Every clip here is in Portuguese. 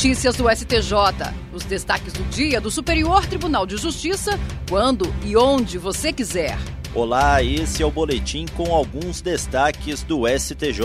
Notícias do STJ. Os destaques do dia do Superior Tribunal de Justiça, quando e onde você quiser. Olá, esse é o boletim com alguns destaques do STJ.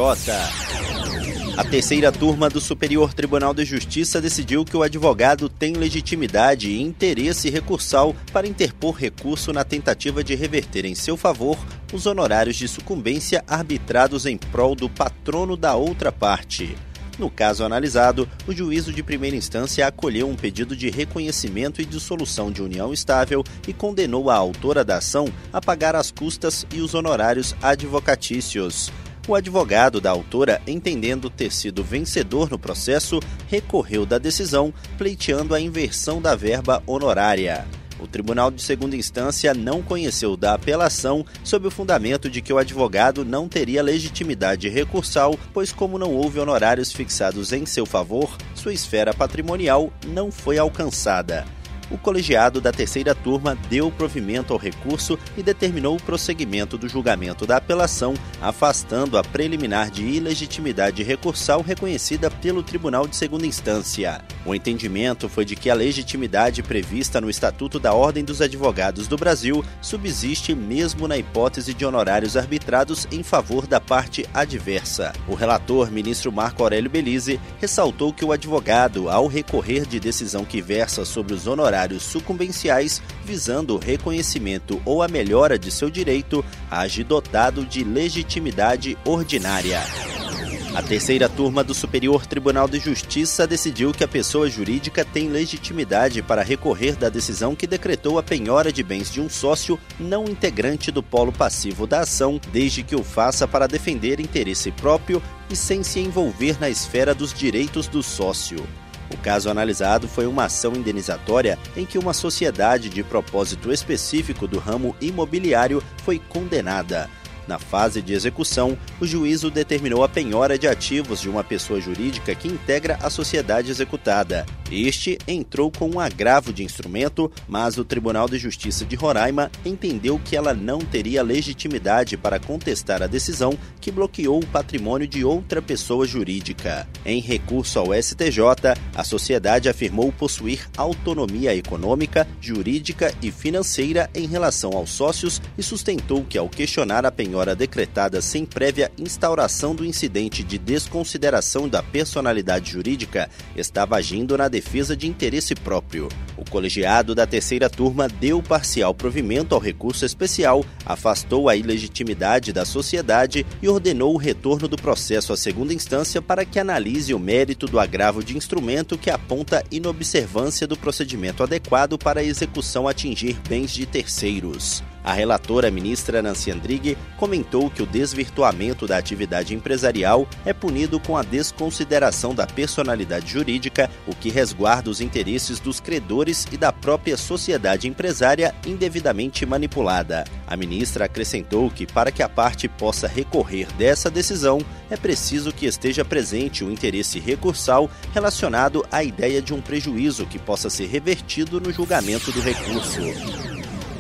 A terceira turma do Superior Tribunal de Justiça decidiu que o advogado tem legitimidade e interesse recursal para interpor recurso na tentativa de reverter em seu favor os honorários de sucumbência arbitrados em prol do patrono da outra parte. No caso analisado, o juízo de primeira instância acolheu um pedido de reconhecimento e dissolução de união estável e condenou a autora da ação a pagar as custas e os honorários advocatícios. O advogado da autora, entendendo ter sido vencedor no processo, recorreu da decisão, pleiteando a inversão da verba honorária. O Tribunal de Segunda Instância não conheceu da apelação sob o fundamento de que o advogado não teria legitimidade recursal, pois, como não houve honorários fixados em seu favor, sua esfera patrimonial não foi alcançada o colegiado da terceira turma deu provimento ao recurso e determinou o prosseguimento do julgamento da apelação, afastando a preliminar de ilegitimidade recursal reconhecida pelo Tribunal de Segunda Instância. O entendimento foi de que a legitimidade prevista no Estatuto da Ordem dos Advogados do Brasil subsiste mesmo na hipótese de honorários arbitrados em favor da parte adversa. O relator, ministro Marco Aurélio Belize, ressaltou que o advogado, ao recorrer de decisão que versa sobre os honorários sucumbenciais visando o reconhecimento ou a melhora de seu direito, age dotado de legitimidade ordinária. A terceira turma do Superior Tribunal de Justiça decidiu que a pessoa jurídica tem legitimidade para recorrer da decisão que decretou a penhora de bens de um sócio não integrante do polo passivo da ação, desde que o faça para defender interesse próprio e sem se envolver na esfera dos direitos do sócio. O caso analisado foi uma ação indenizatória em que uma sociedade de propósito específico do ramo imobiliário foi condenada. Na fase de execução, o juízo determinou a penhora de ativos de uma pessoa jurídica que integra a sociedade executada. Este entrou com um agravo de instrumento, mas o Tribunal de Justiça de Roraima entendeu que ela não teria legitimidade para contestar a decisão que bloqueou o patrimônio de outra pessoa jurídica. Em recurso ao STJ, a sociedade afirmou possuir autonomia econômica, jurídica e financeira em relação aos sócios e sustentou que, ao questionar a penhora decretada sem prévia instauração do incidente de desconsideração da personalidade jurídica, estava agindo na defesa de interesse próprio. O colegiado da terceira turma deu parcial provimento ao recurso especial, afastou a ilegitimidade da sociedade e ordenou o retorno do processo à segunda instância para que analise o mérito do agravo de instrumento que aponta inobservância do procedimento adequado para a execução atingir bens de terceiros. A relatora ministra Nancy Andrighi comentou que o desvirtuamento da atividade empresarial é punido com a desconsideração da personalidade jurídica, o que resguarda os interesses dos credores e da própria sociedade empresária indevidamente manipulada. A ministra acrescentou que, para que a parte possa recorrer dessa decisão, é preciso que esteja presente o interesse recursal relacionado à ideia de um prejuízo que possa ser revertido no julgamento do recurso.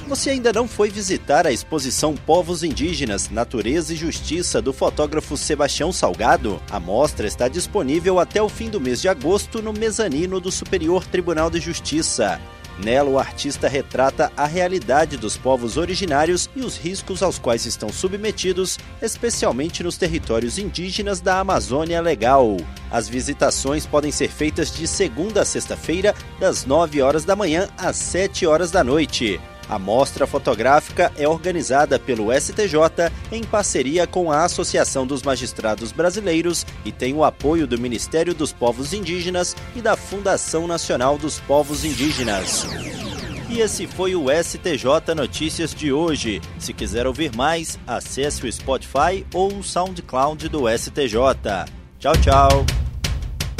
Você ainda não foi visitar a exposição Povos Indígenas, Natureza e Justiça do fotógrafo Sebastião Salgado? A mostra está disponível até o fim do mês de agosto no mezanino do Superior Tribunal de Justiça. Nela, o artista retrata a realidade dos povos originários e os riscos aos quais estão submetidos, especialmente nos territórios indígenas da Amazônia Legal. As visitações podem ser feitas de segunda a sexta-feira, das 9 horas da manhã às 7 horas da noite. A mostra fotográfica é organizada pelo STJ em parceria com a Associação dos Magistrados Brasileiros e tem o apoio do Ministério dos Povos Indígenas e da Fundação Nacional dos Povos Indígenas. E esse foi o STJ Notícias de hoje. Se quiser ouvir mais, acesse o Spotify ou o SoundCloud do STJ. Tchau, tchau.